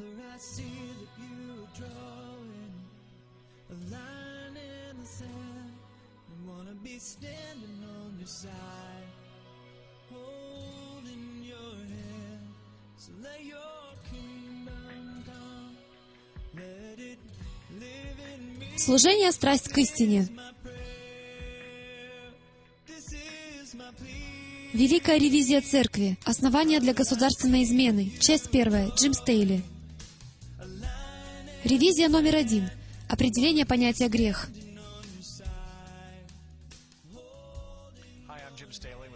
Father, I see that you are drawing a line in the sand. I wanna be standing on your side, holding your hand. So let your kingdom come, let it live in me. Служение «Страсть к истине». Великая ревизия церкви. Основания для государственной измены. Часть первая. Джим Стейли. Ревизия номер один. Определение понятия грех.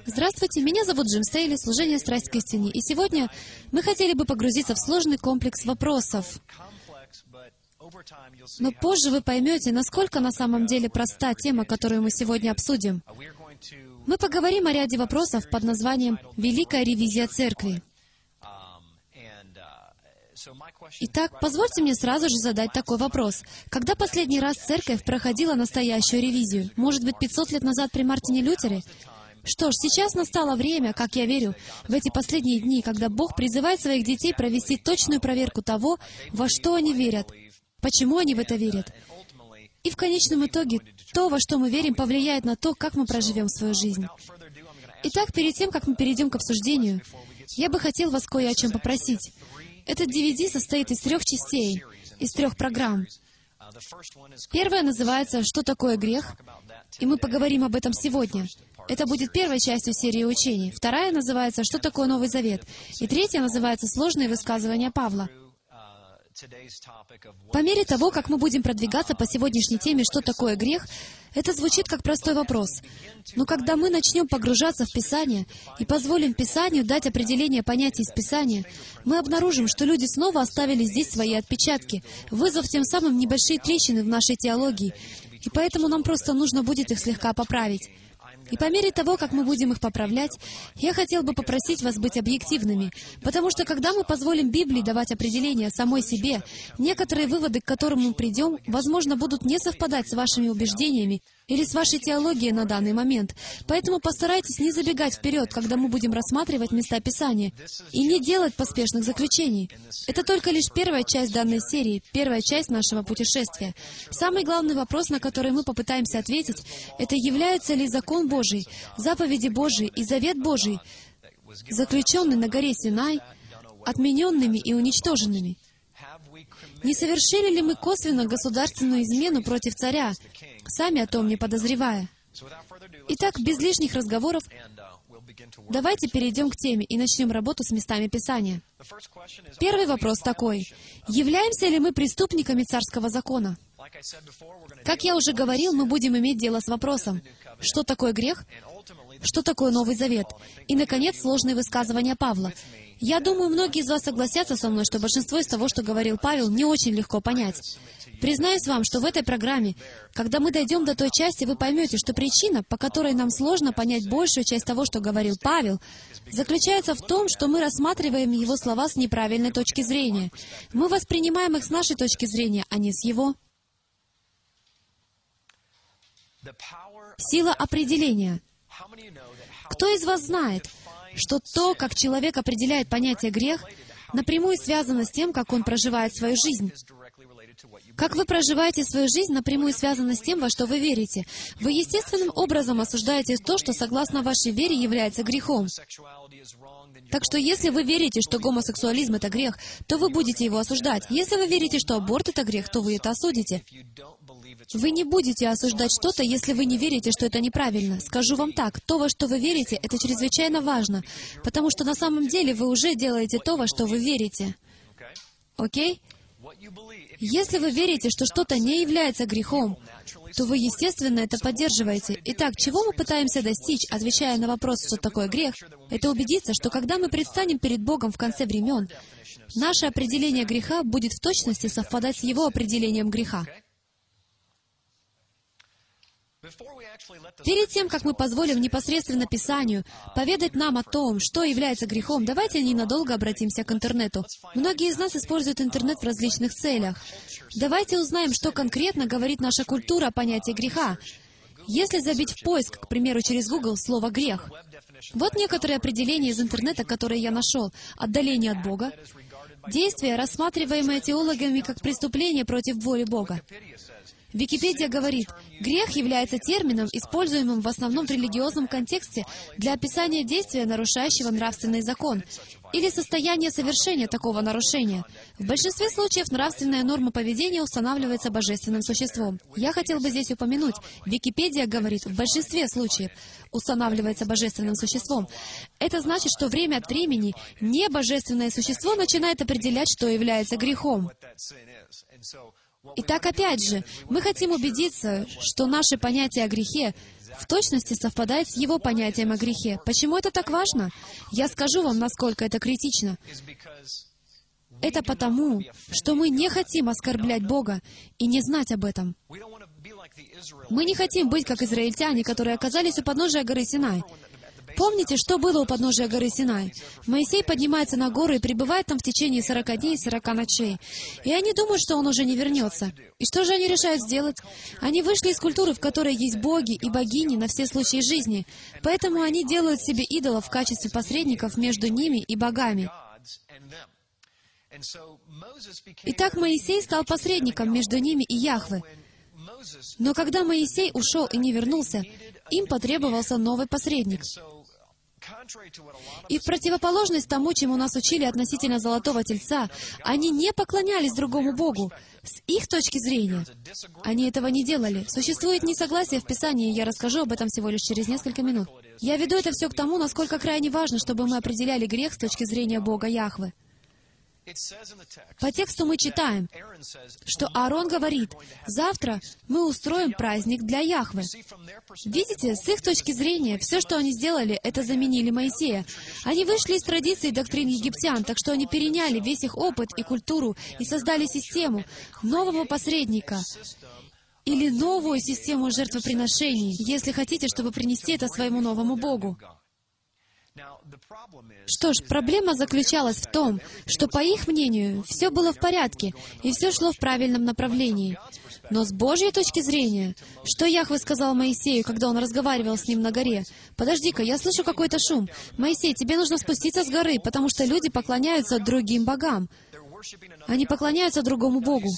Здравствуйте, меня зовут Джим Стейли, служение «Страсть к истине». И сегодня мы хотели бы погрузиться в сложный комплекс вопросов. Но позже вы поймете, насколько на самом деле проста тема, которую мы сегодня обсудим. Мы поговорим о ряде вопросов под названием «Великая ревизия церкви». Итак, позвольте мне сразу же задать такой вопрос. Когда последний раз церковь проходила настоящую ревизию? Может быть, 500 лет назад при Мартине Лютере? Что ж, сейчас настало время, как я верю, в эти последние дни, когда Бог призывает своих детей провести точную проверку того, во что они верят, почему они в это верят. И в конечном итоге, то, во что мы верим, повлияет на то, как мы проживем свою жизнь. Итак, перед тем, как мы перейдем к обсуждению, я бы хотел вас кое о чем попросить. Этот DVD состоит из трех частей, из трех программ. Первая называется «Что такое грех?», и мы поговорим об этом сегодня. Это будет первой частью серии учений. Вторая называется «Что такое Новый Завет?», и третья называется «Сложные высказывания Павла». По мере того, как мы будем продвигаться по сегодняшней теме «Что такое грех?», это звучит как простой вопрос. Но когда мы начнем погружаться в Писание и позволим Писанию дать определение понятий из Писания, мы обнаружим, что люди снова оставили здесь свои отпечатки, вызвав тем самым небольшие трещины в нашей теологии. И поэтому нам просто нужно будет их слегка поправить. И по мере того, как мы будем их поправлять, я хотел бы попросить вас быть объективными, потому что когда мы позволим Библии давать определение самой себе, некоторые выводы, к которым мы придем, возможно, будут не совпадать с вашими убеждениями или с вашей теологией на данный момент. Поэтому постарайтесь не забегать вперед, когда мы будем рассматривать места Писания, и не делать поспешных заключений. Это только лишь первая часть данной серии, первая часть нашего путешествия. Самый главный вопрос, на который мы попытаемся ответить, это является ли закон Божий, заповеди Божии и завет Божий, заключенный на горе Синай, отмененными и уничтоженными. Не совершили ли мы косвенно государственную измену против царя, сами о том не подозревая? Итак, без лишних разговоров, давайте перейдем к теме и начнем работу с местами Писания. Первый вопрос такой. Являемся ли мы преступниками царского закона? Как я уже говорил, мы будем иметь дело с вопросом, что такое грех, что такое Новый Завет, и, наконец, сложные высказывания Павла. Я думаю, многие из вас согласятся со мной, что большинство из того, что говорил Павел, не очень легко понять. Признаюсь вам, что в этой программе, когда мы дойдем до той части, вы поймете, что причина, по которой нам сложно понять большую часть того, что говорил Павел, заключается в том, что мы рассматриваем его слова с неправильной точки зрения. Мы воспринимаем их с нашей точки зрения, а не с его. Сила определения. Кто из вас знает, что то, как человек определяет понятие «грех», напрямую связано с тем, как он проживает свою жизнь? Как вы проживаете свою жизнь, напрямую связано с тем, во что вы верите. Вы естественным образом осуждаете то, что согласно вашей вере является грехом. Так что если вы верите, что гомосексуализм — это грех, то вы будете его осуждать. Если вы верите, что аборт — это грех, то вы это осудите. Вы не будете осуждать что-то, если вы не верите, что это неправильно. Скажу вам так, то, во что вы верите, это чрезвычайно важно, потому что на самом деле вы уже делаете то, во что вы верите. okay Окей? if Если вы верите, что что-то не является грехом, то вы, естественно, это поддерживаете. Итак, чего мы пытаемся достичь, отвечая на вопрос, что такое грех, это убедиться, что когда мы предстанем перед Богом в конце времен, наше определение греха будет в точности совпадать с Его определением греха. before we actually let the Перед тем, как мы позволим непосредственно Писанию поведать нам о том, что является грехом, давайте ненадолго обратимся к интернету. Многие из нас используют интернет в различных целях. Давайте узнаем, что конкретно говорит наша культура о понятии греха. Если забить в поиск, к примеру, через Google слово «грех», вот некоторые определения из интернета, которые я нашел. Отдаление от Бога, Действия, рассматриваемые теологами как преступление против воли Бога. Википедия говорит, грех является термином, используемым в основном в религиозном контексте для описания действия, нарушающего нравственный закон, или состояния совершения такого нарушения. В большинстве случаев нравственная норма поведения устанавливается божественным существом. Я хотел бы здесь упомянуть, Википедия говорит, в большинстве случаев устанавливается божественным существом. Это значит, что время от времени небожественное существо начинает определять, что является грехом. Итак, опять же, мы хотим убедиться, что наше понятие о грехе в точности совпадает с его понятием о грехе. Почему это так важно? Я скажу вам, насколько это критично. Это потому, что мы не хотим оскорблять Бога и не знать об этом. Мы не хотим быть как израильтяне, которые оказались у подножия горы Синай. Помните, что было у подножия горы Синай? Моисей поднимается на гору и пребывает там в течение сорока дней и сорока ночей. И они думают, что он уже не вернется. И что же они решают сделать? Они вышли из культуры, в которой есть боги и богини на все случаи жизни. Поэтому они делают себе идолов в качестве посредников между ними и богами. Итак, Моисей стал посредником между ними и Яхве. Но когда Моисей ушел и не вернулся, им потребовался новый посредник. И в противоположность тому, чему нас учили относительно Золотого Тельца, они не поклонялись другому Богу. С их точки зрения, они этого не делали. Существует несогласие в Писании, я расскажу об этом всего лишь через несколько минут. Я веду это все к тому, насколько крайне важно, чтобы мы определяли грех с точки зрения Бога Яхвы. По тексту мы читаем, что Аарон говорит, «Завтра мы устроим праздник для Яхвы». Видите, с их точки зрения, все, что они сделали, это заменили Моисея. Они вышли из традиций и доктрин египтян, так что они переняли весь их опыт и культуру и создали систему нового посредника, или новую систему жертвоприношений, если хотите, чтобы принести это своему новому Богу. Что ж, проблема заключалась в том, что, по их мнению, все было в порядке, и все шло в правильном направлении. Но с Божьей точки зрения, что Яхве сказал Моисею, когда он разговаривал с ним на горе? «Подожди-ка, я слышу какой-то шум. Моисей, тебе нужно спуститься с горы, потому что люди поклоняются другим богам. Они поклоняются другому Богу.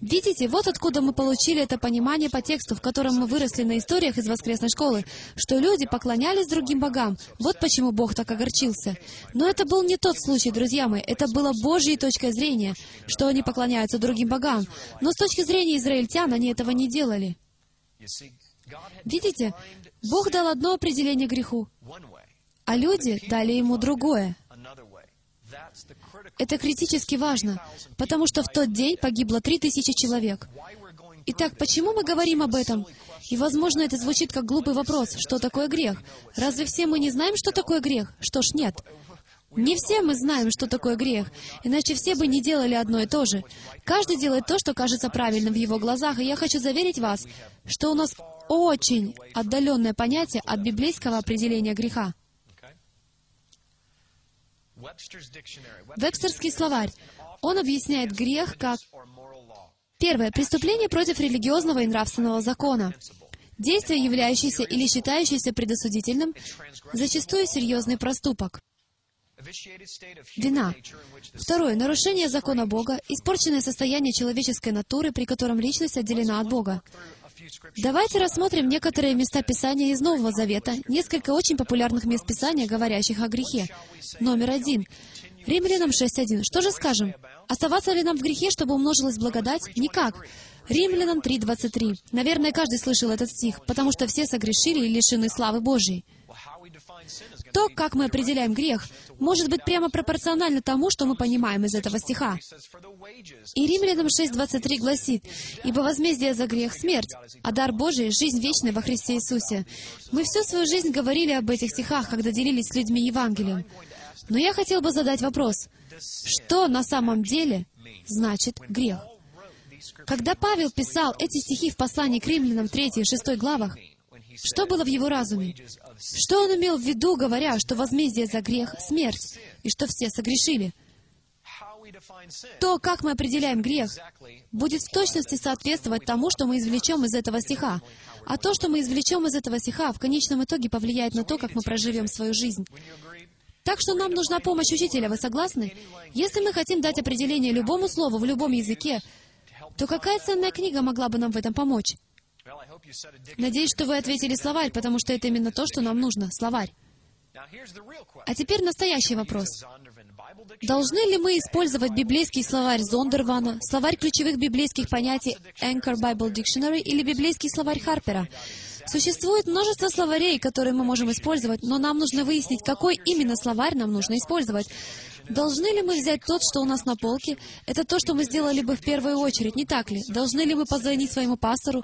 Видите, вот откуда мы получили это понимание по тексту, в котором мы выросли на историях из воскресной школы, что люди поклонялись другим богам. Вот почему Бог так огорчился. Но это был не тот случай, друзья мои. Это было Божьей точкой зрения, что они поклоняются другим богам. Но с точки зрения израильтян они этого не делали. Видите, Бог дал одно определение греху, а люди дали ему другое. Это критически важно, потому что в тот день погибло три тысячи человек. Итак, почему мы говорим об этом? И, возможно, это звучит как глупый вопрос, что такое грех? Разве все мы не знаем, что такое грех? Что ж, нет. Не все мы знаем, что такое грех, иначе все бы не делали одно и то же. Каждый делает то, что кажется правильным в его глазах, и я хочу заверить вас, что у нас очень отдаленное понятие от библейского определения греха. Вебстерский словарь. Он объясняет грех как Первое. Преступление против религиозного и нравственного закона. Действие, являющееся или считающееся предосудительным, зачастую серьезный проступок. Вина. Второе. Нарушение закона Бога, испорченное состояние человеческой натуры, при котором личность отделена от Бога. Давайте рассмотрим некоторые места Писания из Нового Завета, несколько очень популярных мест Писания, говорящих о грехе. Номер один. Римлянам 6.1. Что же скажем? Оставаться ли нам в грехе, чтобы умножилась благодать? Никак. Римлянам 3.23. Наверное, каждый слышал этот стих, потому что все согрешили и лишены славы Божьей. То, как мы определяем грех, может быть прямо пропорционально тому, что мы понимаем из этого стиха. И Римлянам 6.23 гласит, «Ибо возмездие за грех — смерть, а дар Божий — жизнь вечная во Христе Иисусе». Мы всю свою жизнь говорили об этих стихах, когда делились с людьми Евангелием. Но я хотел бы задать вопрос, что на самом деле значит грех? Когда Павел писал эти стихи в послании к римлянам 3 и 6 главах, что было в его разуме? Что он имел в виду, говоря, что возмездие за грех — смерть, и что все согрешили? То, как мы определяем грех, будет в точности соответствовать тому, что мы извлечем из этого стиха. А то, что мы извлечем из этого стиха, в конечном итоге повлияет на то, как мы проживем свою жизнь. Так что нам нужна помощь учителя, вы согласны? Если мы хотим дать определение любому слову в любом языке, то какая ценная книга могла бы нам в этом помочь? Надеюсь, что вы ответили словарь, потому что это именно то, что нам нужно, словарь. А теперь настоящий вопрос. Должны ли мы использовать библейский словарь Зондервана, словарь ключевых библейских понятий Anchor Bible Dictionary или библейский словарь Харпера? Существует множество словарей, которые мы можем использовать, но нам нужно выяснить, какой именно словарь нам нужно использовать. Должны ли мы взять тот, что у нас на полке? Это то, что мы сделали бы в первую очередь, не так ли? Должны ли мы позвонить своему пастору?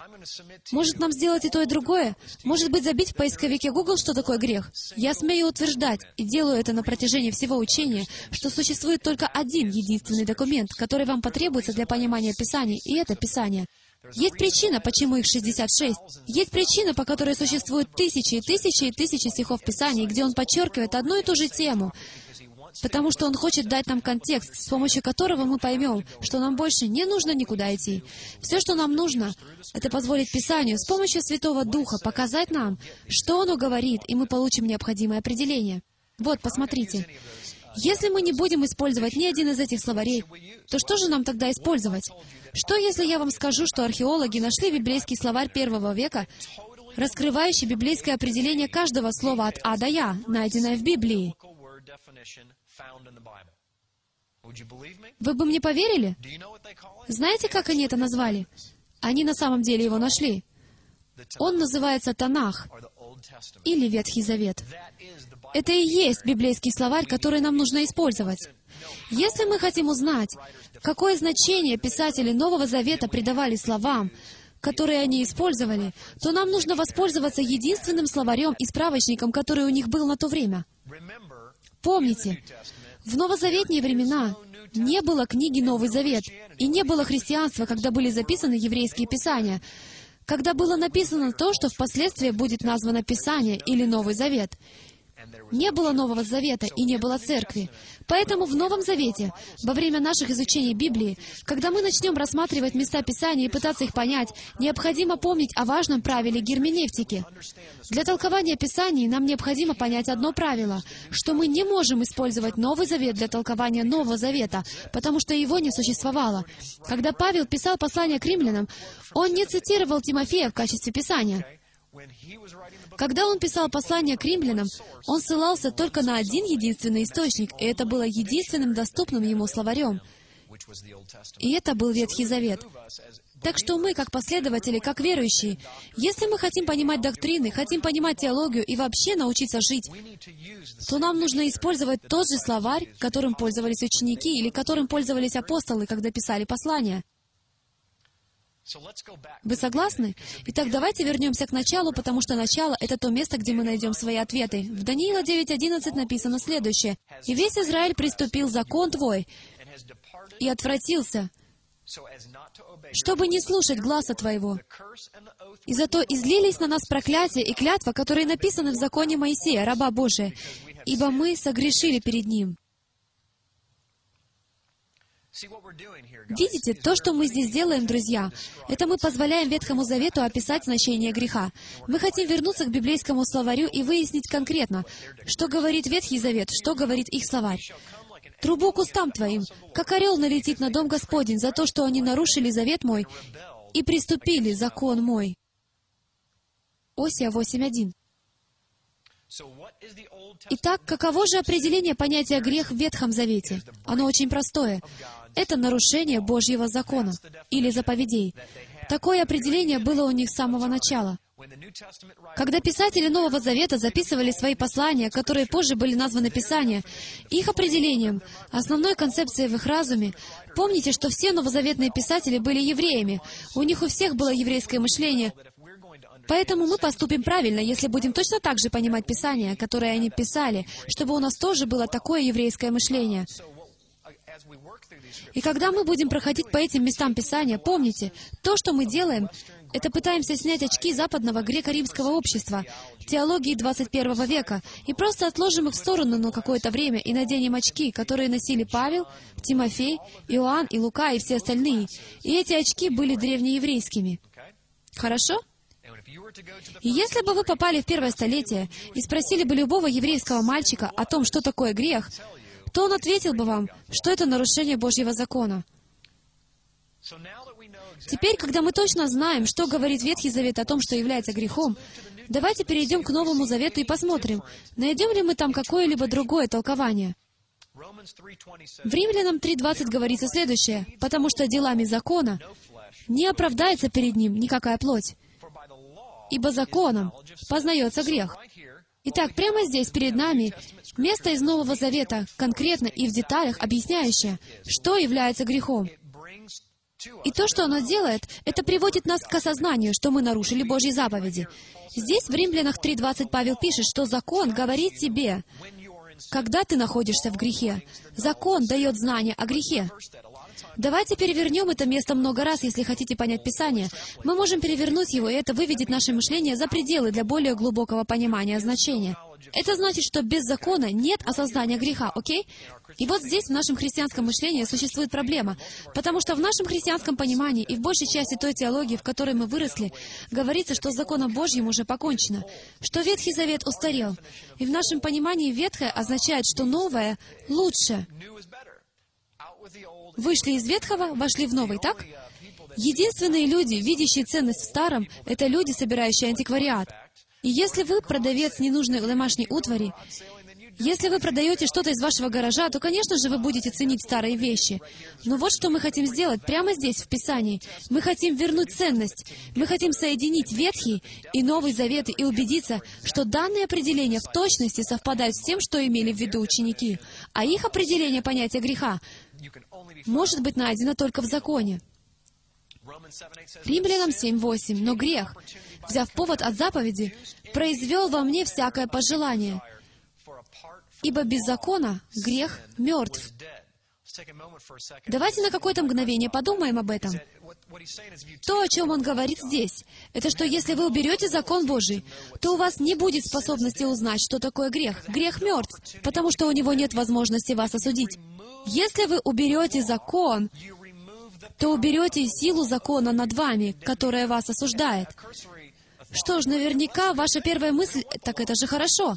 Может нам сделать и то, и другое? Может быть, забить в поисковике Google, что такое грех? Я смею утверждать, и делаю это на протяжении всего учения, что существует только один единственный документ, который вам потребуется для понимания Писаний, и это Писание. Есть причина, почему их 66. Есть причина, по которой существуют тысячи и тысячи и тысячи стихов Писаний, где он подчеркивает одну и ту же тему, потому что он хочет дать нам контекст, с помощью которого мы поймем, что нам больше не нужно никуда идти. Все, что нам нужно, это позволить Писанию с помощью Святого Духа показать нам, что оно говорит, и мы получим необходимое определение. Вот, посмотрите. Если мы не будем использовать ни один из этих словарей, то что же нам тогда использовать? Что, если я вам скажу, что археологи нашли библейский словарь первого века, раскрывающий библейское определение каждого слова от А до Я, найденное в Библии? Вы бы мне поверили? Знаете, как они это назвали? Они на самом деле его нашли. Он называется Танах или Ветхий Завет. Это и есть библейский словарь, который нам нужно использовать. Если мы хотим узнать, какое значение писатели Нового Завета придавали словам, которые они использовали, то нам нужно воспользоваться единственным словарем и справочником, который у них был на то время. Помните, в новозаветные времена не было книги Новый Завет, и не было христианства, когда были записаны еврейские писания, когда было написано то, что впоследствии будет названо Писание или Новый Завет. Не было Нового Завета и не было церкви. Поэтому в Новом Завете, во время наших изучений Библии, когда мы начнем рассматривать места Писания и пытаться их понять, необходимо помнить о важном правиле герменевтики. Для толкования Писаний нам необходимо понять одно правило, что мы не можем использовать Новый Завет для толкования Нового Завета, потому что его не существовало. Когда Павел писал послание к римлянам, он не цитировал Тимофея в качестве Писания. Когда он писал послание к римлянам, он ссылался только на один единственный источник, и это было единственным доступным ему словарем. И это был Ветхий Завет. Так что мы, как последователи, как верующие, если мы хотим понимать доктрины, хотим понимать теологию и вообще научиться жить, то нам нужно использовать тот же словарь, которым пользовались ученики или которым пользовались апостолы, когда писали послания. Вы согласны? Итак, давайте вернемся к началу, потому что начало — это то место, где мы найдем свои ответы. В Даниила 9.11 написано следующее. «И весь Израиль приступил закон твой и отвратился, чтобы не слушать гласа твоего. И зато излились на нас проклятие и клятва, которые написаны в законе Моисея, раба Божия, ибо мы согрешили перед ним». Видите, то, что мы здесь делаем, друзья, это мы позволяем Ветхому Завету описать значение греха. Мы хотим вернуться к библейскому словарю и выяснить конкретно, что говорит Ветхий Завет, что говорит их словарь. Трубу к устам твоим, как орел налетит на дом Господень за то, что они нарушили завет мой и приступили закон мой. Осия 8.1. So what is the Old Testament? Итак, каково же определение понятия грех в Ветхом Завете? Оно очень простое. Это нарушение Божьего закона или заповедей. Такое определение было у них с самого начала. Когда писатели Нового Завета записывали свои послания, которые позже были названы Писания, их определением, основной концепцией в их разуме, помните, что все новозаветные писатели были евреями, у них у всех было еврейское мышление, Поэтому мы поступим правильно, если будем точно так же понимать Писания, которые они писали, чтобы у нас тоже было такое еврейское мышление. И когда мы будем проходить по этим местам Писания, помните, то, что мы делаем, это пытаемся снять очки западного греко-римского общества, теологии 21 века, и просто отложим их в сторону на какое-то время и наденем очки, которые носили Павел, Тимофей, Иоанн и Лука и все остальные. И эти очки были древнееврейскими. Хорошо? И если бы вы попали в первое столетие и спросили бы любого еврейского мальчика о том, что такое грех, то он ответил бы вам, что это нарушение Божьего закона. Теперь, когда мы точно знаем, что говорит Ветхий Завет о том, что является грехом, давайте перейдем к Новому Завету и посмотрим, найдем ли мы там какое-либо другое толкование. В Римлянам 3.20 говорится следующее, «Потому что делами закона не оправдается перед ним никакая плоть, ибо законом познается грех». Итак, прямо здесь, перед нами, место из Нового Завета, конкретно и в деталях объясняющее, что является грехом. И то, что оно делает, это приводит нас к осознанию, что мы нарушили Божьи заповеди. Здесь, в Римлянах 3.20, Павел пишет, что закон говорит тебе, когда ты находишься в грехе. Закон дает знание о грехе. Давайте перевернем это место много раз, если хотите понять Писание. Мы можем перевернуть его, и это выведет наше мышление за пределы для более глубокого понимания значения. Это значит, что без закона нет осознания греха, окей? И вот здесь, в нашем христианском мышлении, существует проблема, потому что в нашем христианском понимании и в большей части той теологии, в которой мы выросли, говорится, что с законом Божьим уже покончено, что Ветхий Завет устарел. И в нашем понимании ветхое означает, что новое лучше. Вышли из ветхого, вошли в новый, так? Единственные люди, видящие ценность в старом, это люди, собирающие антиквариат. И если вы продавец ненужной домашней утвари, если вы продаете что-то из вашего гаража, то, конечно же, вы будете ценить старые вещи. Но вот что мы хотим сделать прямо здесь, в Писании. Мы хотим вернуть ценность. Мы хотим соединить Ветхий и Новый Заветы и убедиться, что данные определения в точности совпадают с тем, что имели в виду ученики. А их определение понятия греха может быть найдено только в законе. Римлянам 7.8. «Но грех, взяв повод от заповеди, произвел во мне всякое пожелание, ибо без закона грех мертв». Давайте на какое-то мгновение подумаем об этом. То, о чем он говорит здесь, это что если вы уберете закон Божий, то у вас не будет способности узнать, что такое грех. Грех мертв, потому что у него нет возможности вас осудить. Если вы уберете закон, то уберете силу закона над вами, которая вас осуждает. Что ж, наверняка ваша первая мысль, так это же хорошо.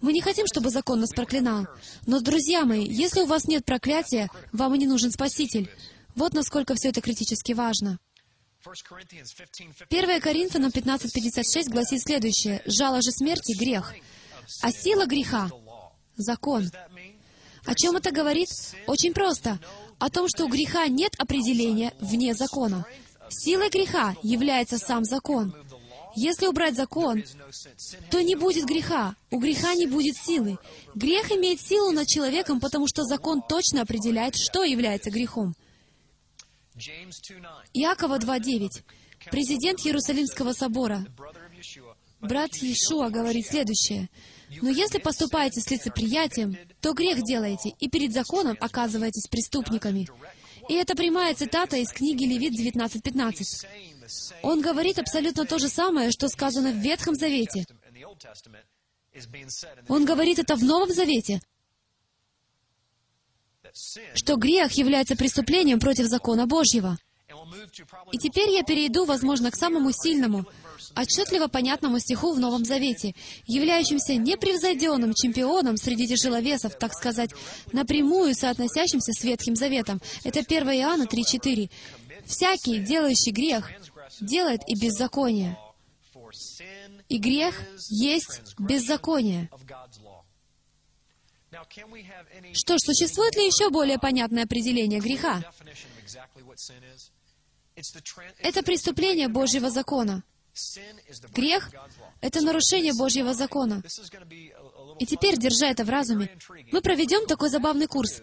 Мы не хотим, чтобы закон нас проклинал. Но, друзья мои, если у вас нет проклятия, вам и не нужен Спаситель. Вот насколько все это критически важно. 1 Коринфянам 15.56 гласит следующее. «Жало же смерти — грех, а сила греха — закон». О чем это говорит? Очень просто. О том, что у греха нет определения вне закона. Силой греха является сам закон. Если убрать закон, то не будет греха. У греха не будет силы. Грех имеет силу над человеком, потому что закон точно определяет, что является грехом. Иакова 2.9. Президент Иерусалимского собора, брат Иешуа, говорит следующее. Но если поступаете с лицеприятием, то грех делаете, и перед законом оказываетесь преступниками. И это прямая цитата из книги Левит 19.15. Он говорит абсолютно то же самое, что сказано в Ветхом Завете. Он говорит это в Новом Завете, что грех является преступлением против закона Божьего. И теперь я перейду, возможно, к самому сильному, отчетливо понятному стиху в Новом Завете, являющимся непревзойденным чемпионом среди тяжеловесов, так сказать, напрямую соотносящимся с Ветхим Заветом. Это 1 Иоанна 3.4. «Всякий, делающий грех, делает и беззаконие. И грех есть беззаконие». Что ж, существует ли еще более понятное определение греха? Это преступление Божьего закона. Грех — это нарушение Божьего закона. И теперь, держа это в разуме, мы проведем такой забавный курс.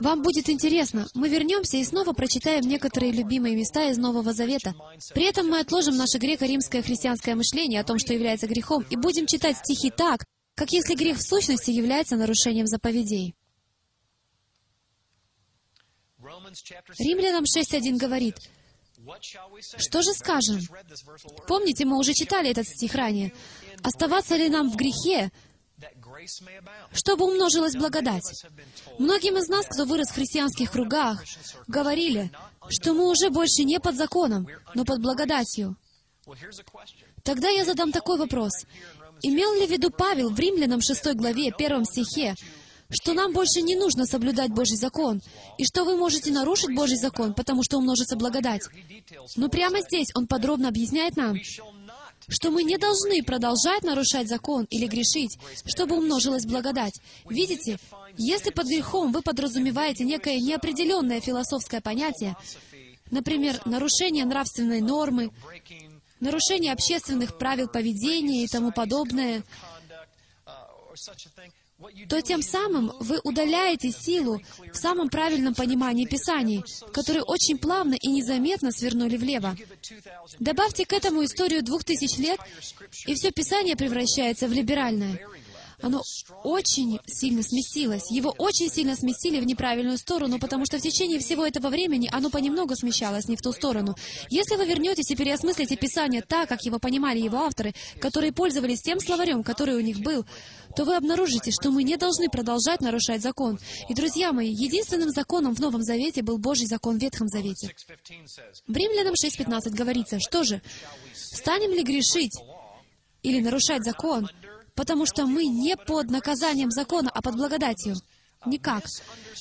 Вам будет интересно. Мы вернемся и снова прочитаем некоторые любимые места из Нового Завета. При этом мы отложим наше греко-римское христианское мышление о том, что является грехом, и будем читать стихи так, как если грех в сущности является нарушением заповедей. Римлянам 6.1 говорит, что же скажем? Помните, мы уже читали этот стих ранее. Оставаться ли нам в грехе, чтобы умножилась благодать? Многим из нас, кто вырос в христианских кругах, говорили, что мы уже больше не под законом, но под благодатью. Тогда я задам такой вопрос. Имел ли в виду Павел в Римлянам 6 главе, 1 стихе, что нам больше не нужно соблюдать Божий закон, и что вы можете нарушить Божий закон, потому что умножится благодать? Но прямо здесь он подробно объясняет нам, что мы не должны продолжать нарушать закон или грешить, чтобы умножилась благодать. Видите, если под грехом вы подразумеваете некое неопределенное философское понятие, например, нарушение нравственной нормы, нарушение общественных правил поведения и тому подобное, то тем самым вы удаляете силу в самом правильном понимании Писаний, которые очень плавно и незаметно свернули влево. give it 2,000 Добавьте к этому историю двух тысяч лет, и все Писание превращается в либеральное. Оно очень сильно сместилось. Его очень сильно сместили в неправильную сторону, потому что в течение всего этого времени оно понемногу смещалось не в ту сторону. Если вы вернетесь и переосмыслите Писание так, как его понимали его авторы, которые пользовались тем словарем, который у них был, то вы обнаружите, что мы не должны продолжать нарушать закон. И, друзья мои, единственным законом в Новом Завете был Божий закон в Ветхом Завете. 6.15 says, В Римлянам 6.15 говорится, что же, станем ли грешить или нарушать закон, потому что мы не под наказанием закона, а под благодатью? Никак.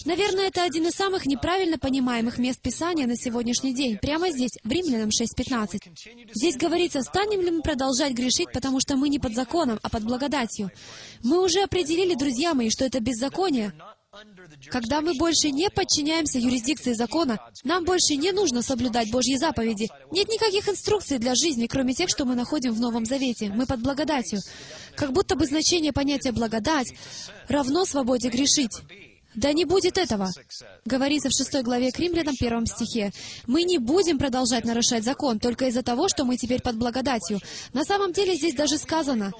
Наверное, это один из самых неправильно понимаемых мест Писания на сегодняшний день, прямо здесь, в Римлянам 6.15. Здесь говорится, станем ли мы продолжать грешить, потому что мы не под законом, а под благодатью. Мы уже определили, друзья мои, что это беззаконие, когда мы больше не подчиняемся юрисдикции закона, нам больше не нужно соблюдать Божьи заповеди. Нет никаких инструкций для жизни, кроме тех, что мы находим в Новом Завете. Мы под благодатью. Как будто бы значение понятия «благодать» равно свободе грешить. Да не будет этого. Говорится в шестой главе к римлянам, первом стихе. Мы не будем продолжать нарушать закон только из-за того, что мы теперь под благодатью. На самом деле здесь даже сказано,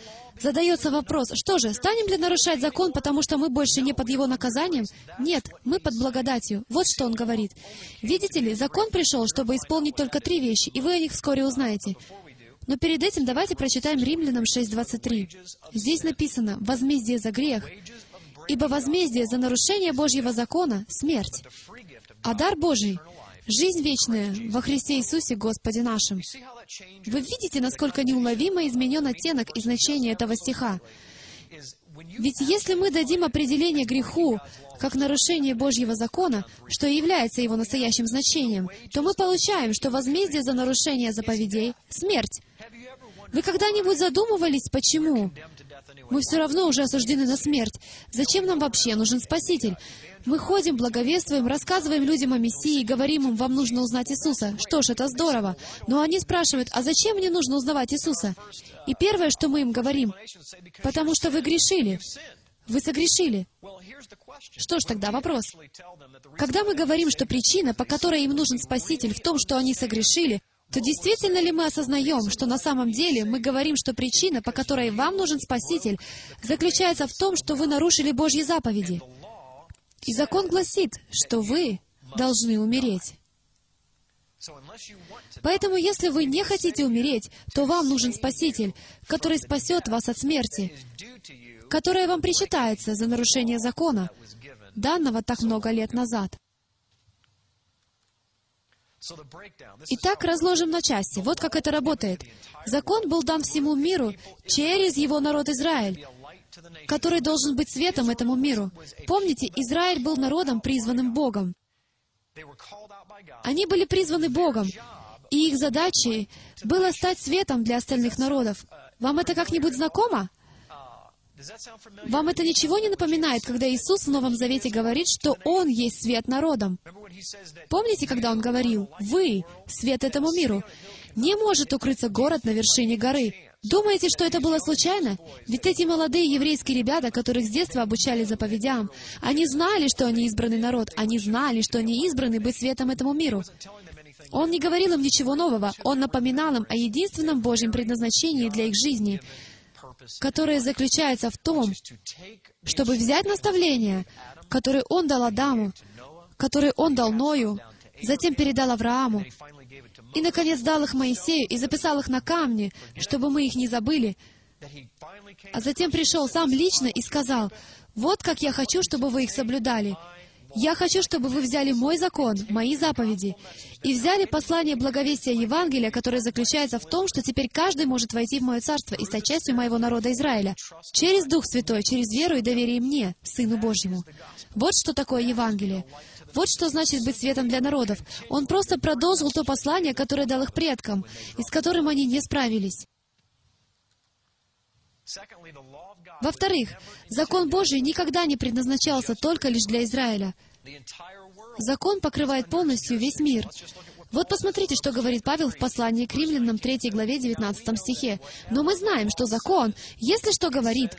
задается вопрос, что же, станем ли нарушать закон, потому что мы больше не под его наказанием? Нет, мы под благодатью. Вот что он говорит. Видите ли, закон пришел, чтобы исполнить только три вещи, и вы о них вскоре узнаете. Но перед этим давайте прочитаем Римлянам 6.23. Здесь написано «возмездие за грех», ибо возмездие за нарушение Божьего закона — смерть, а дар Божий — жизнь вечная во Христе Иисусе Господе нашим. Вы видите, насколько неуловимо изменен оттенок и значение этого стиха. Ведь если мы дадим определение греху как нарушение Божьего закона, что является его настоящим значением, то мы получаем, что возмездие за нарушение заповедей — смерть. Вы когда-нибудь задумывались, почему? Мы все равно уже осуждены на смерть. Зачем нам вообще нужен Спаситель? Мы ходим, благовествуем, рассказываем людям о Мессии, говорим им, вам нужно узнать Иисуса. Что ж, это здорово. Но они спрашивают, а зачем мне нужно узнавать Иисуса? И первое, что мы им говорим, потому что вы грешили. Вы согрешили. Что ж, тогда вопрос. Когда мы говорим, что причина, по которой им нужен Спаситель, в том, что они согрешили, то действительно ли мы осознаем, что на самом деле мы говорим, что причина, по которой вам нужен Спаситель, заключается в том, что вы нарушили Божьи заповеди? И закон гласит, что вы должны умереть. Поэтому, если вы не хотите умереть, то вам нужен Спаситель, который спасет вас от смерти, которая вам причитается за нарушение закона, данного так много лет назад. So the breakdown. This is Итак, разложим на части. Вот как это работает. Закон был дан всему миру через его народ Израиль, который должен быть светом этому миру. Помните, Израиль был народом, призванным Богом. Они были призваны Богом, и их задачей было стать светом для остальных народов. Вам это как-нибудь знакомо? Вам это ничего не напоминает, когда Иисус в Новом Завете говорит, что Он есть свет народам? Помните, когда Он говорил, «Вы — свет этому миру»? Не может укрыться город на вершине горы. Думаете, что это было случайно? Ведь эти молодые еврейские ребята, которых с детства обучали заповедям, они знали, что они избранный народ, они знали, что они избраны быть светом этому миру. Он не говорил им ничего нового, Он напоминал им о единственном Божьем предназначении для их жизни, которое заключается в том, чтобы взять наставления, которые Он дал Адаму, которые Он дал Ною, затем передал Аврааму, и, наконец, дал их Моисею и записал их на камне, чтобы мы их не забыли. А затем пришел сам лично и сказал, «Вот как я хочу, чтобы вы их соблюдали. Я хочу, чтобы вы взяли мой закон, мои заповеди, и взяли послание благовестия Евангелия, которое заключается в том, что теперь каждый может войти в мое царство и стать частью моего народа Израиля, через Дух Святой, через веру и доверие мне, Сыну Божьему. Вот что такое Евангелие. Вот что значит быть светом для народов. Он просто продолжил то послание, которое дал их предкам, и с которым они не справились. Во-вторых, закон Божий никогда не предназначался только лишь для Израиля. Закон покрывает полностью весь мир. Вот посмотрите, что говорит Павел в послании к римлянам 3 главе 19 стихе. «Но мы знаем, что закон, если что говорит,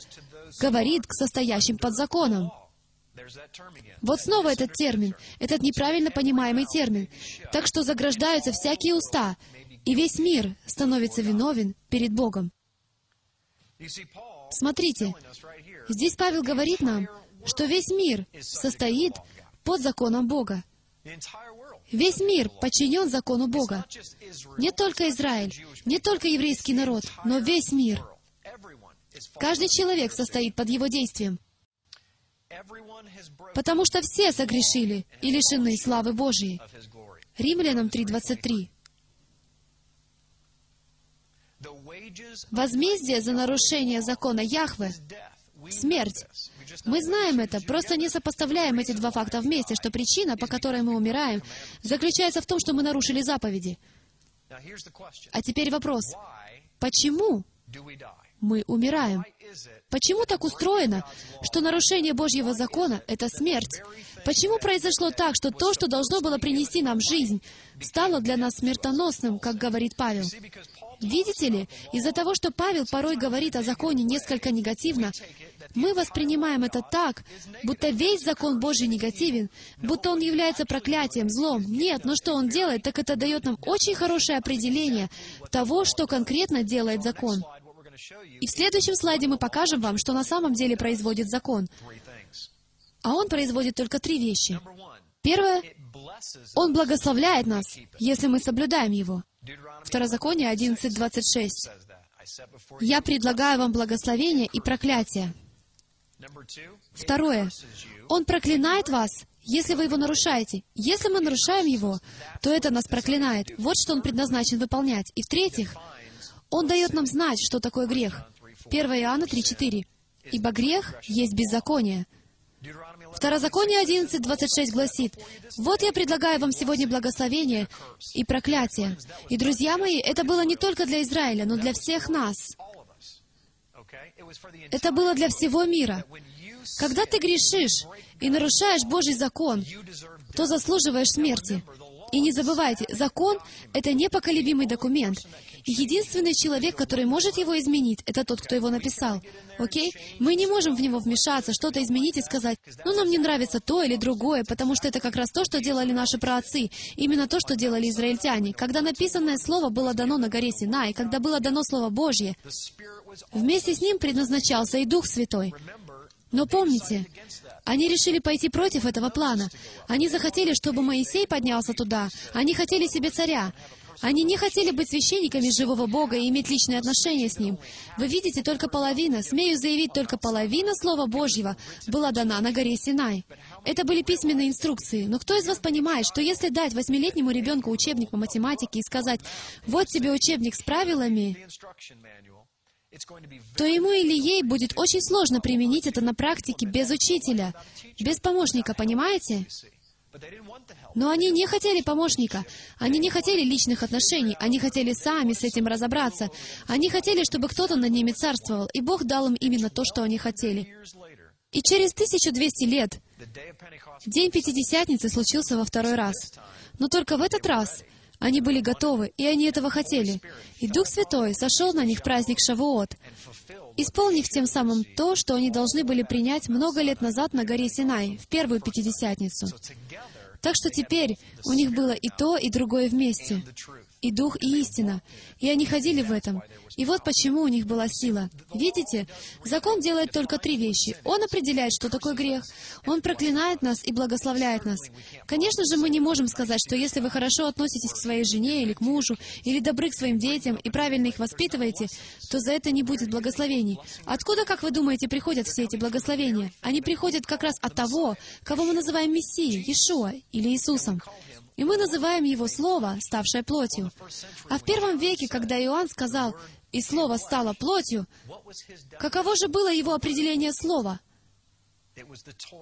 говорит к состоящим под законом». Вот снова этот термин, этот неправильно понимаемый термин. Так что заграждаются всякие уста, и весь мир становится виновен перед Богом. Смотрите, здесь Павел говорит нам, что весь мир состоит под законом Бога. Весь мир подчинен закону Бога. Не только Израиль, не только еврейский народ, но весь мир. Каждый человек состоит под его действием. Потому что все согрешили и лишены славы Божьей. Римлянам 3.23. Возмездие за нарушение закона Яхве — смерть. Мы знаем это, просто не сопоставляем эти два факта вместе, что причина, по которой мы умираем, заключается в том, что мы нарушили заповеди. А теперь вопрос. Почему мы умираем? Почему так устроено, что нарушение Божьего закона — это смерть? Почему произошло так, что то, что должно было принести нам жизнь, стало для нас смертоносным, как говорит Павел? Видите ли, из-за того, что Павел порой говорит о законе несколько негативно, мы воспринимаем это так, будто весь закон Божий негативен, будто он является проклятием, злом. Нет, но что он делает, так это дает нам очень хорошее определение того, что конкретно делает закон. И в следующем слайде мы покажем вам, что на самом деле производит закон. А он производит только три вещи. Первое, он благословляет нас, если мы соблюдаем его. Второзаконие 11.26. «Я предлагаю вам благословение и проклятие». Второе. Он проклинает вас, если вы его нарушаете. Если мы нарушаем его, то это нас проклинает. Вот что он предназначен выполнять. И в-третьих, он дает нам знать, что такое грех. 1 Иоанна 3.4. «Ибо грех есть беззаконие». Второзаконие 11.26 гласит, «Вот я предлагаю вам сегодня благословение и проклятие». И, друзья мои, это было не только для Израиля, но для всех нас. Это было для всего мира. Когда ты грешишь и нарушаешь Божий закон, то заслуживаешь смерти. И не забывайте, закон — это непоколебимый документ. Единственный человек, который может его изменить, это тот, кто его написал. Окей? Мы не можем в него вмешаться, что-то изменить и сказать, ну, нам не нравится то или другое, потому что это как раз то, что делали наши праотцы. Именно то, что делали израильтяне. Когда написанное слово было дано на горе Синай, когда было дано Слово Божье, вместе с ним предназначался и Дух Святой. Но помните, они решили пойти против этого плана. Они захотели, чтобы Моисей поднялся туда. Они хотели себе царя. Они не хотели быть священниками живого Бога и иметь личные отношения с Ним. Вы видите, только половина, смею заявить, только половина Слова Божьего была дана на горе Синай. Это были письменные инструкции. Но кто из вас понимает, что если дать восьмилетнему ребенку учебник по математике и сказать, вот тебе учебник с правилами, то ему или ей будет очень сложно применить это на практике без учителя, без помощника, понимаете? Но они не хотели помощника, они не хотели личных отношений, они хотели сами с этим разобраться. Они хотели, чтобы кто-то над ними царствовал, и Бог дал им именно то, что они хотели. И через 1200 лет День Пятидесятницы случился во второй раз. Но только в этот раз они были готовы, и они этого хотели. И Дух Святой сошел на них в праздник Шавуот, исполнив тем самым то, что они должны были принять много лет назад на горе Синай, в первую Пятидесятницу. Так что теперь у них было и то, и другое вместе. И дух, и истина. И они ходили в этом. И вот почему у них была сила. Видите, закон делает только три вещи. Он определяет, что такое грех. Он проклинает нас и благословляет нас. Конечно же, мы не можем сказать, что если вы хорошо относитесь к своей жене или к мужу, или добры к своим детям и правильно их воспитываете, то за это не будет благословений. Откуда, как вы думаете, приходят все эти благословения? Они приходят как раз от того, кого мы называем Мессией, Иешуа или Иисусом. И мы называем Его Слово, ставшее плотью. А в первом веке, когда Иоанн сказал «И Слово стало плотью», каково же было его определение Слова?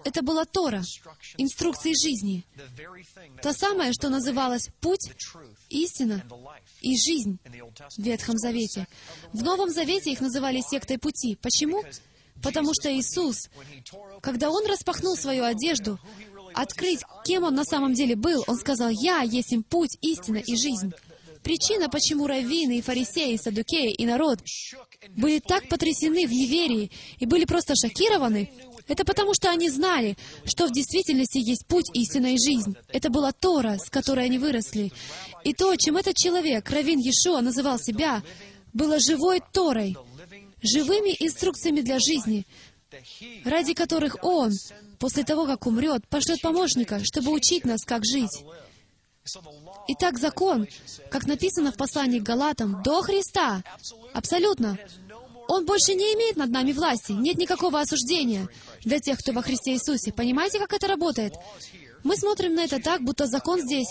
Это была Тора, инструкции жизни. То самое, что называлось «путь», «истина» и «жизнь» в Ветхом Завете. В Новом Завете их называли сектой пути. Почему? Потому что Иисус, когда Он распахнул свою одежду, открыть, кем Он на самом деле был, Он сказал, «Я есть им путь, истина и жизнь». Причина, почему раввины и фарисеи, и садукеи и народ были так потрясены в неверии и были просто шокированы, это потому, что они знали, что в действительности есть путь, истина и жизнь. Это была Тора, с которой они выросли. И то, чем этот человек, Равин Иешуа, называл себя, было живой Торой, живыми инструкциями для жизни, ради которых Он, после того, как умрет, пошлет помощника, чтобы учить нас, как жить. Итак, закон, как написано в послании к Галатам, до Христа, абсолютно, он больше не имеет над нами власти, нет никакого осуждения для тех, кто во Христе Иисусе. Понимаете, как это работает? Мы смотрим на это так, будто закон здесь.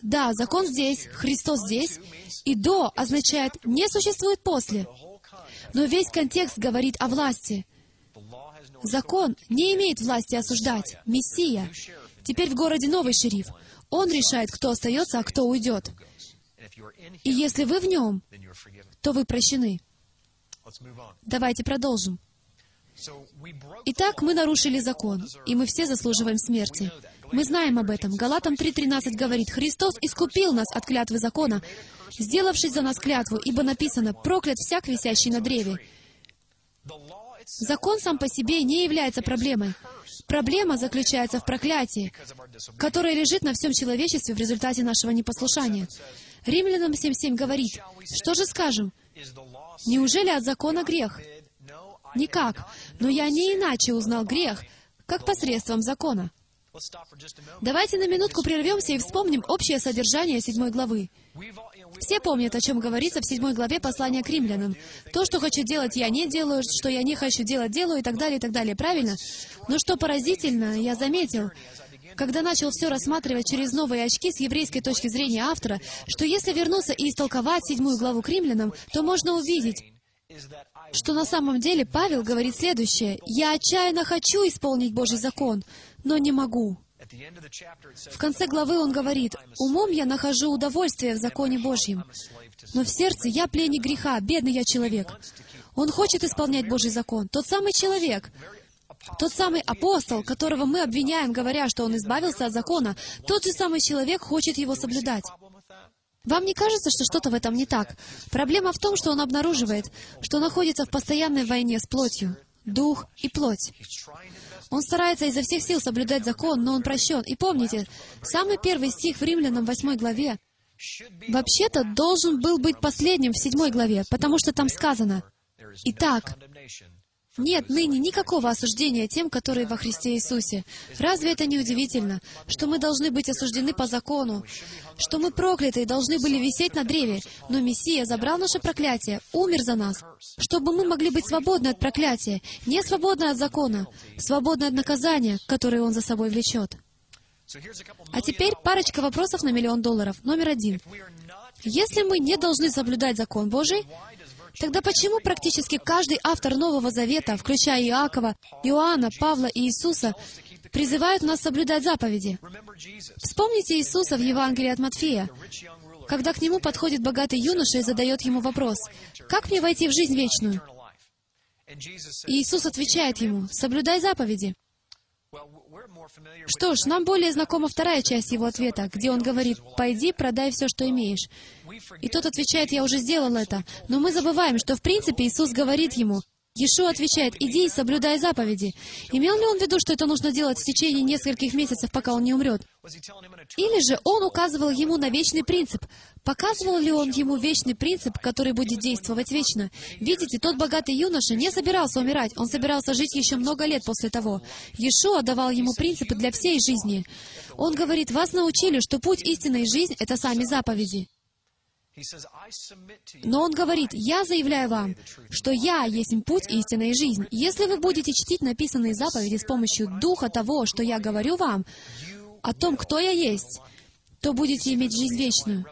Да, закон здесь, Христос здесь, и «до» означает «не существует после». Но весь контекст говорит о власти. Закон не имеет власти осуждать. Мессия. Теперь в городе новый шериф. Он решает, кто остается, а кто уйдет. И если вы в нем, то вы прощены. Давайте продолжим. Итак, мы нарушили закон, и мы все заслуживаем смерти. Мы знаем об этом. Галатам 3.13 говорит, «Христос искупил нас от клятвы закона, сделавшись за нас клятву, ибо написано, проклят всяк, висящий на древе». Закон сам по себе не является проблемой. Проблема заключается в проклятии, которое лежит на всем человечестве в результате нашего непослушания. Римлянам 7.7 говорит, что же скажем? Неужели от закона грех? Никак. Но я не иначе узнал грех, как посредством закона. Давайте на минутку прервемся и вспомним общее содержание седьмой главы. Все помнят, о чем говорится в седьмой главе послания к римлянам. То, что хочу делать, я не делаю, что я не хочу делать, делаю, и так далее, и так далее. Правильно? Но что поразительно, я заметил, когда начал все рассматривать через новые очки с еврейской точки зрения автора, что если вернуться и истолковать седьмую главу к римлянам, то можно увидеть, что на самом деле Павел говорит следующее. «Я отчаянно хочу исполнить Божий закон, но не могу». В конце главы он говорит, «Умом я нахожу удовольствие в законе Божьем, но в сердце я пленник греха, бедный я человек». Он хочет исполнять Божий закон. Тот самый человек, тот самый апостол, которого мы обвиняем, говоря, что он избавился от закона, тот же самый человек хочет его соблюдать. Вам не кажется, что что-то в этом не так? Проблема в том, что он обнаруживает, что находится в постоянной войне с плотью, дух и плоть. Он старается изо всех сил соблюдать закон, но он прощен. И помните, самый первый стих в Римлянам 8 главе вообще-то должен был быть последним в 7 главе, потому что там сказано, «Итак, нет ныне никакого осуждения тем, которые во Христе Иисусе. Разве это не удивительно, что мы должны быть осуждены по закону, что мы прокляты и должны были висеть на древе, но Мессия забрал наше проклятие, умер за нас, чтобы мы могли быть свободны от проклятия, не свободны от закона, свободны от наказания, которое Он за собой влечет. А теперь парочка вопросов на миллион долларов. Номер один. Если мы не должны соблюдать закон Божий, Тогда почему практически каждый автор Нового Завета, включая Иакова, Иоанна, Павла и Иисуса, призывают нас соблюдать заповеди? Вспомните Иисуса в Евангелии от Матфея, когда к нему подходит богатый юноша и задает ему вопрос, «Как мне войти в жизнь вечную?» И Иисус отвечает ему, «Соблюдай заповеди». Что ж, нам более знакома вторая часть его ответа, где он говорит, «Пойди, продай все, что имеешь». И тот отвечает, «Я уже сделал это». Но мы забываем, что в принципе Иисус говорит ему, Иешуа отвечает, «Иди и соблюдай заповеди». Имел ли он в виду, что это нужно делать в течение нескольких месяцев, пока он не умрет? Или же он указывал ему на вечный принцип? Показывал ли он ему вечный принцип, который будет действовать вечно? Видите, тот богатый юноша не собирался умирать, он собирался жить еще много лет после того. Иешуа давал ему принципы для всей жизни. Он говорит, вас научили, что путь истинной жизни — это сами заповеди. Но он говорит, я заявляю вам, что я есть путь и жизнь. Если вы будете чтить написанные заповеди с помощью духа того, что я говорю вам, о том, кто я есть, то будете иметь жизнь вечную.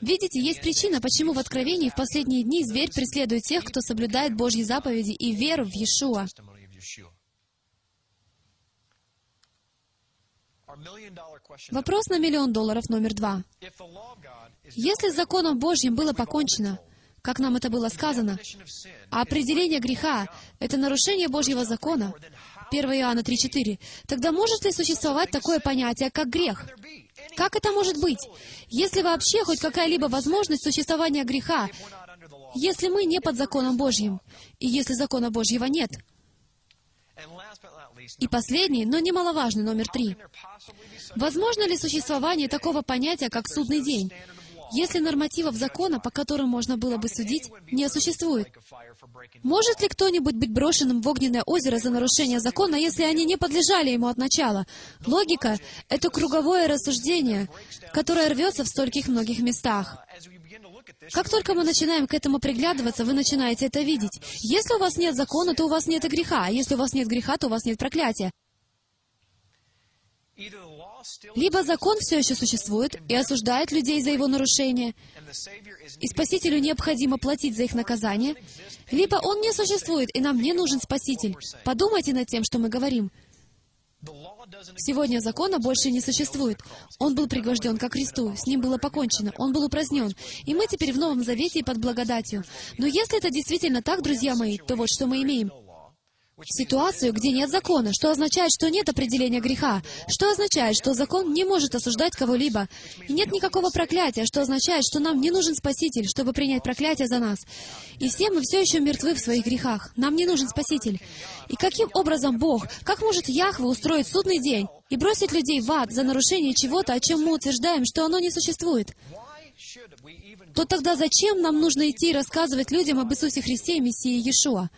Видите, есть причина, почему в Откровении в последние дни зверь преследует тех, кто соблюдает Божьи заповеди и веру в Иешуа. Вопрос на миллион долларов номер два. Если с законом Божьим было покончено, как нам это было сказано, а определение греха — это нарушение Божьего закона, 1 Иоанна 3.4, тогда может ли существовать такое понятие, как грех? Как это может быть? Если вообще хоть какая-либо возможность существования греха, если мы не под законом Божьим, и если закона Божьего нет. И последний, но немаловажный, номер три. Возможно ли существование такого понятия, как судный день, если нормативов закона, по которым можно было бы судить, не существует? Может ли кто-нибудь быть брошенным в огненное озеро за нарушение закона, если они не подлежали ему от начала? Логика — это круговое рассуждение, которое рвется в стольких многих местах. Как только мы начинаем к этому приглядываться, вы начинаете это видеть. Если у вас нет закона, то у вас нет и греха, а если у вас нет греха, то у вас нет проклятия. Либо закон все еще существует и осуждает людей за его нарушение, и Спасителю необходимо платить за их наказание, либо он не существует, и нам не нужен Спаситель. Подумайте над тем, что мы говорим. Сегодня закона больше не существует. Он был пригвожден ко кресту, с ним было покончено, он был упразднен. И мы теперь в Новом Завете под благодатью. Но если это действительно так, друзья мои, то вот что мы имеем. Ситуацию, где нет закона, что означает, что нет определения греха, что означает, что закон не может осуждать кого-либо, и нет никакого проклятия, что означает, что нам не нужен Спаситель, чтобы принять проклятие за нас. И все мы все еще мертвы в своих грехах. Нам не нужен Спаситель. И каким образом Бог, как может Яхве устроить судный день и бросить людей в ад за нарушение чего-то, о чем мы утверждаем, что оно не существует? То тогда зачем нам нужно идти и рассказывать людям об Иисусе Христе Мессии Иешуа?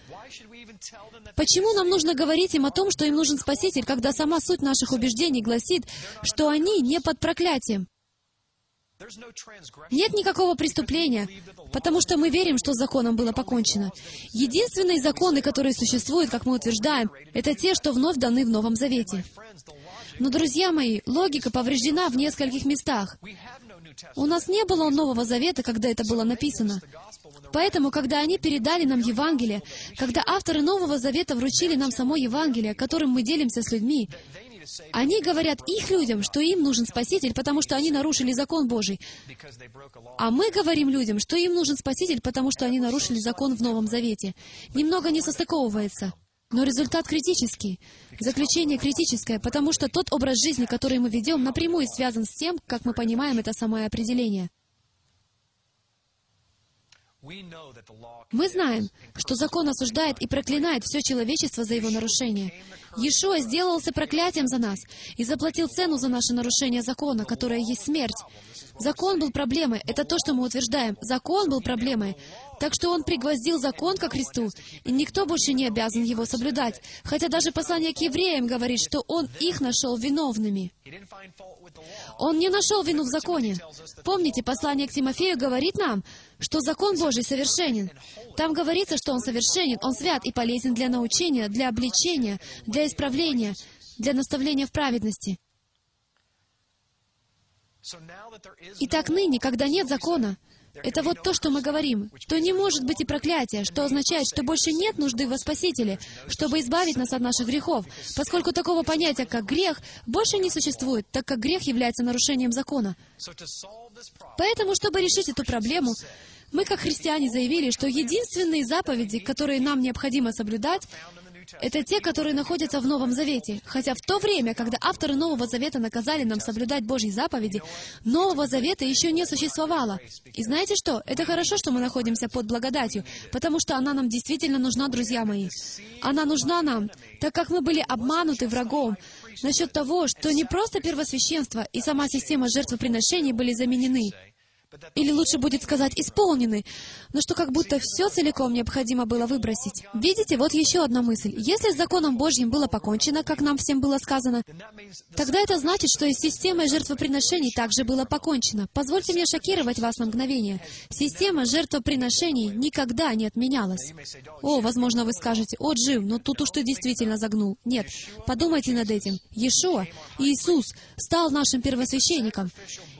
Почему нам нужно говорить им о том, что им нужен Спаситель, когда сама суть наших убеждений гласит, что они не под проклятием? Нет никакого преступления, потому что мы верим, что с законом было покончено. Единственные законы, которые существуют, как мы утверждаем, это те, что вновь даны в Новом Завете. Но, друзья мои, логика повреждена в нескольких местах. У нас не было Нового Завета, когда это было написано. Поэтому, когда они передали нам Евангелие, когда авторы Нового Завета вручили нам само Евангелие, которым мы делимся с людьми, они говорят их людям, что им нужен Спаситель, потому что они нарушили закон Божий. А мы говорим людям, что им нужен Спаситель, потому что они нарушили закон в Новом Завете. Немного не состыковывается. Но результат критический. Заключение критическое, потому что тот образ жизни, который мы ведем, напрямую связан с тем, как мы понимаем это самое определение. Мы знаем, что закон осуждает и проклинает все человечество за его нарушение. Иешуа сделался проклятием за нас и заплатил цену за наше нарушение закона, которое есть смерть. Закон был проблемой. Это то, что мы утверждаем. Закон был проблемой. Так что он пригвоздил закон ко Христу, и никто больше не обязан его соблюдать. Хотя даже послание к евреям говорит, что он их нашел виновными. Он не нашел вину в законе. Помните, послание к Тимофею говорит нам, что закон Божий совершенен. Там говорится, что он совершенен, он свят и полезен для научения, для обличения, для исправления, для наставления в праведности. so now that there is Итак, ныне, когда нет закона, это вот то, что мы говорим, то не может быть и проклятия, что означает, что больше нет нужды во Спасителе, чтобы избавить нас от наших грехов, поскольку такого понятия, как грех, больше не существует, так как грех является нарушением закона. Поэтому, чтобы решить эту проблему, мы, как христиане, заявили, что единственные заповеди, которые нам необходимо соблюдать, Это те, которые находятся в Новом Завете. Хотя в то время, когда авторы Нового Завета наказали нам соблюдать Божьи заповеди, Нового Завета еще не существовало. И знаете что? Это хорошо, что мы находимся под благодатью, потому что она нам действительно нужна, друзья мои. Она нужна нам, так как мы были обмануты врагом насчет того, что не просто первосвященство и сама система жертвоприношений были заменены, или лучше будет сказать исполнены, но что как будто все целиком необходимо было выбросить. Видите, вот еще одна мысль. Если с законом Божьим было покончено, как нам всем было сказано, тогда это значит, что и с системой жертвоприношений также было покончено. Позвольте мне шокировать вас на мгновение. Система жертвоприношений никогда не отменялась. О, возможно, вы скажете, о, Джим, ну тут уж ты действительно загнул. Нет, подумайте над этим. Иешуа, Иисус, стал нашим первосвященником.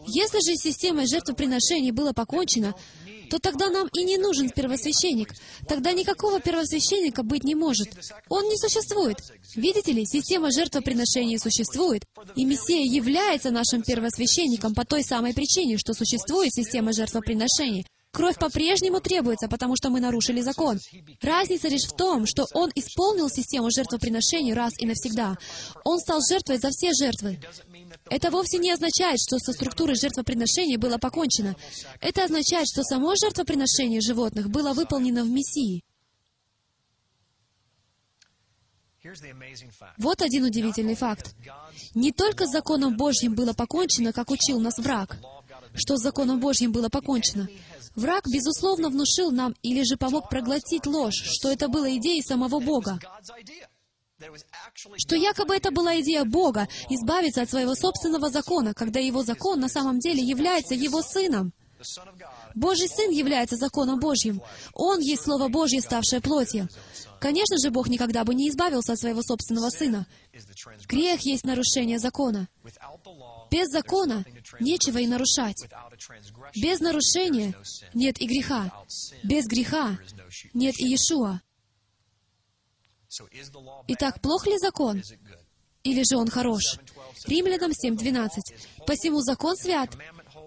Если же с системой жертвоприношений было покончено, то тогда нам и не нужен первосвященник. Тогда никакого первосвященника быть не может. Он не существует. Видите ли, система жертвоприношений существует, и Мессия является нашим первосвященником по той самой причине, что существует система жертвоприношений. Кровь по-прежнему требуется, потому что мы нарушили закон. Разница лишь в том, что Он исполнил систему жертвоприношений раз и навсегда. Он стал жертвой за все жертвы. Это вовсе не означает, что со структурой жертвоприношения было покончено. Это означает, что само жертвоприношение животных было выполнено в Мессии. Вот один удивительный факт. Не только с законом Божьим было покончено, как учил нас враг, что с законом Божьим было покончено. Враг, безусловно, внушил нам или же помог проглотить ложь, что это было идеей самого Бога что якобы это была идея Бога — избавиться от своего собственного закона, когда его закон на самом деле является его сыном. Божий Сын является законом Божьим. Он есть Слово Божье, ставшее плотью. Конечно же, Бог никогда бы не избавился от своего собственного Сына. Грех есть нарушение закона. Без закона нечего и нарушать. Без нарушения нет и греха. Без греха нет и Иешуа. Итак, плох ли закон? Или же он хорош? Римлянам 7.12. «Посему закон свят,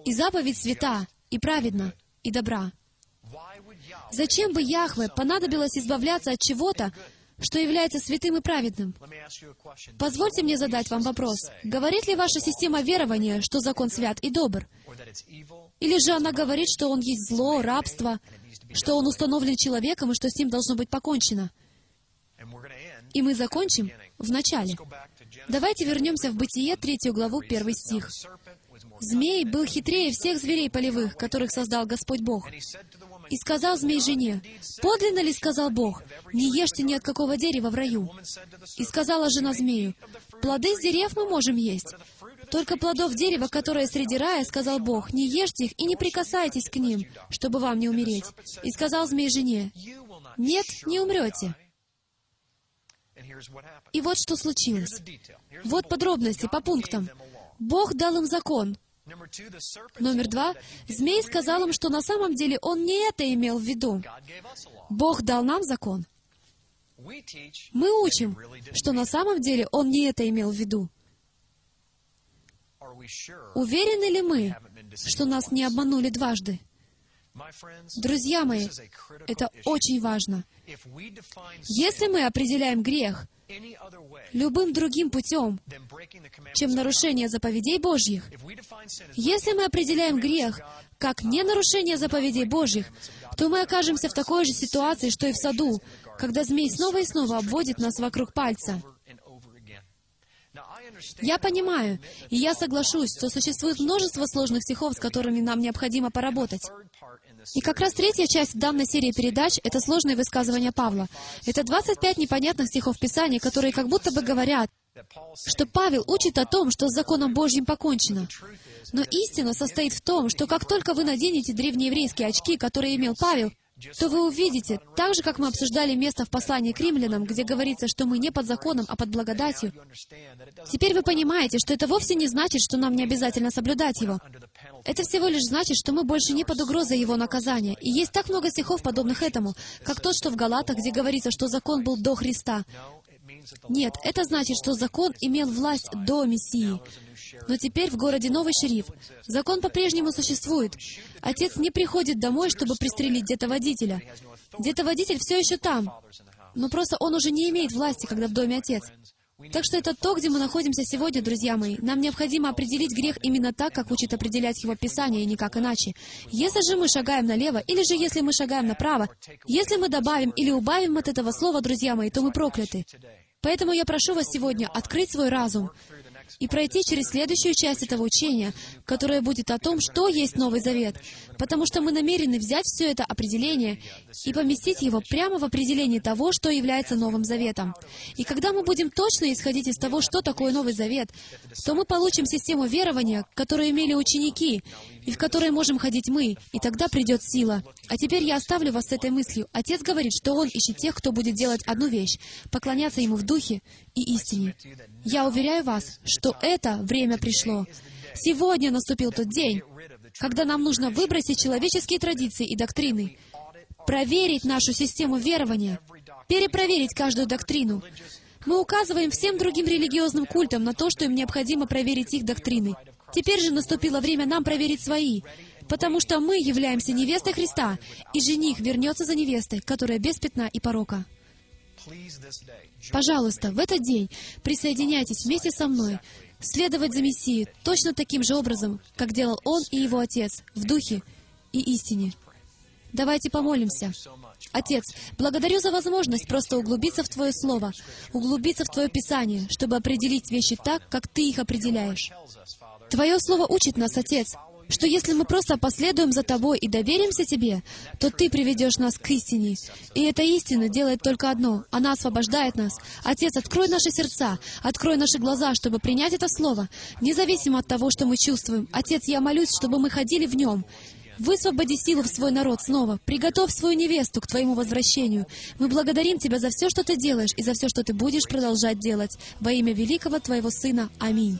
и заповедь свята, и праведна, и добра». Зачем бы Яхве понадобилось избавляться от чего-то, что является святым и праведным? Позвольте мне задать вам вопрос. Говорит ли ваша система верования, что закон свят и добр? Или же она говорит, что он есть зло, рабство, что он установлен человеком и что с ним должно быть покончено? И мы закончим в начале. Давайте вернемся в Бытие, третью главу, первый стих. «Змей был хитрее всех зверей полевых, которых создал Господь Бог. И сказал змей жене, «Подлинно ли, — сказал Бог, — не ешьте ни от какого дерева в раю?» И сказала жена змею, «Плоды с дерев мы можем есть, только плодов дерева, которое среди рая, сказал Бог, не ешьте их и не прикасайтесь к ним, чтобы вам не умереть. И сказал змей жене, нет, не умрете. И вот что случилось. Вот подробности по пунктам. Бог дал им закон. Номер два. Змей сказал им, что на самом деле он не это имел в виду. Бог дал нам закон. Мы учим, что на самом деле он не это имел в виду. Уверены ли мы, что нас не обманули дважды? Друзья мои, это очень важно. Если мы определяем грех любым другим путем, чем нарушение заповедей Божьих, если мы определяем грех как не нарушение заповедей Божьих, то мы окажемся в такой же ситуации, что и в саду, когда змей снова и снова обводит нас вокруг пальца. Я понимаю, и я соглашусь, что существует множество сложных стихов, с которыми нам необходимо поработать. И как раз третья часть данной серии передач — это сложные высказывания Павла. Это 25 непонятных стихов Писания, которые как будто бы говорят, что Павел учит о том, что с законом Божьим покончено. Но истина состоит в том, что как только вы наденете древнееврейские очки, которые имел Павел, то вы увидите, так же, как мы обсуждали место в послании к римлянам, где говорится, что мы не под законом, а под благодатью, теперь вы понимаете, что это вовсе не значит, что нам не обязательно соблюдать его. Это всего лишь значит, что мы больше не под угрозой его наказания. И есть так много стихов, подобных этому, как тот, что в Галатах, где говорится, что закон был до Христа. Нет, это значит, что закон имел власть до Мессии. Но теперь в городе новый шериф. Закон по-прежнему существует. Отец не приходит домой, чтобы пристрелить где-то водителя. Где-то водитель все еще там. но просто он уже не имеет власти, когда в доме Отец. Так что это то, где мы находимся сегодня, друзья мои. Нам необходимо определить грех именно так, как учит определять его Писание, и никак иначе. Если же мы шагаем налево, или же если мы шагаем направо, если мы добавим или убавим от этого слова, друзья мои, то мы прокляты. Поэтому я прошу вас сегодня открыть свой разум и пройти через следующую часть этого учения, которая будет о том, что есть Новый Завет, потому что мы намерены взять все это определение и поместить его прямо в определении того, что является Новым Заветом. И когда мы будем точно исходить из того, что такое Новый Завет, то мы получим систему верования, которую имели ученики, и в которой можем ходить мы, и тогда придет сила. А теперь я оставлю вас с этой мыслью. Отец говорит, что Он ищет тех, кто будет делать одну вещь — поклоняться Ему в духе и истине. Я уверяю вас, что это время пришло. Сегодня наступил тот день, когда нам нужно выбросить человеческие традиции и доктрины, проверить нашу систему верования, перепроверить каждую доктрину. Мы указываем всем другим религиозным культам на то, что им необходимо проверить их доктрины. Теперь же наступило время нам проверить свои, потому что мы являемся невестой Христа, и жених вернется за невестой, которая без пятна и порока. Пожалуйста, в этот день присоединяйтесь вместе со мной, следовать за Мессией точно таким же образом, как делал Он и Его Отец, в духе и истине. Давайте помолимся. Отец, благодарю за возможность просто углубиться в Твое Слово, углубиться в Твое Писание, чтобы определить вещи так, как Ты их определяешь. Твое Слово учит нас, Отец, что если мы просто последуем за Тобой и доверимся Тебе, то Ты приведешь нас к истине. И эта истина делает только одно — она освобождает нас. Отец, открой наши сердца, открой наши глаза, чтобы принять это Слово, независимо от того, что мы чувствуем. Отец, я молюсь, чтобы мы ходили в нем. Высвободи силу в свой народ снова. Приготовь свою невесту к Твоему возвращению. Мы благодарим Тебя за все, что Ты делаешь, и за все, что Ты будешь продолжать делать. Во имя великого Твоего Сына. Аминь.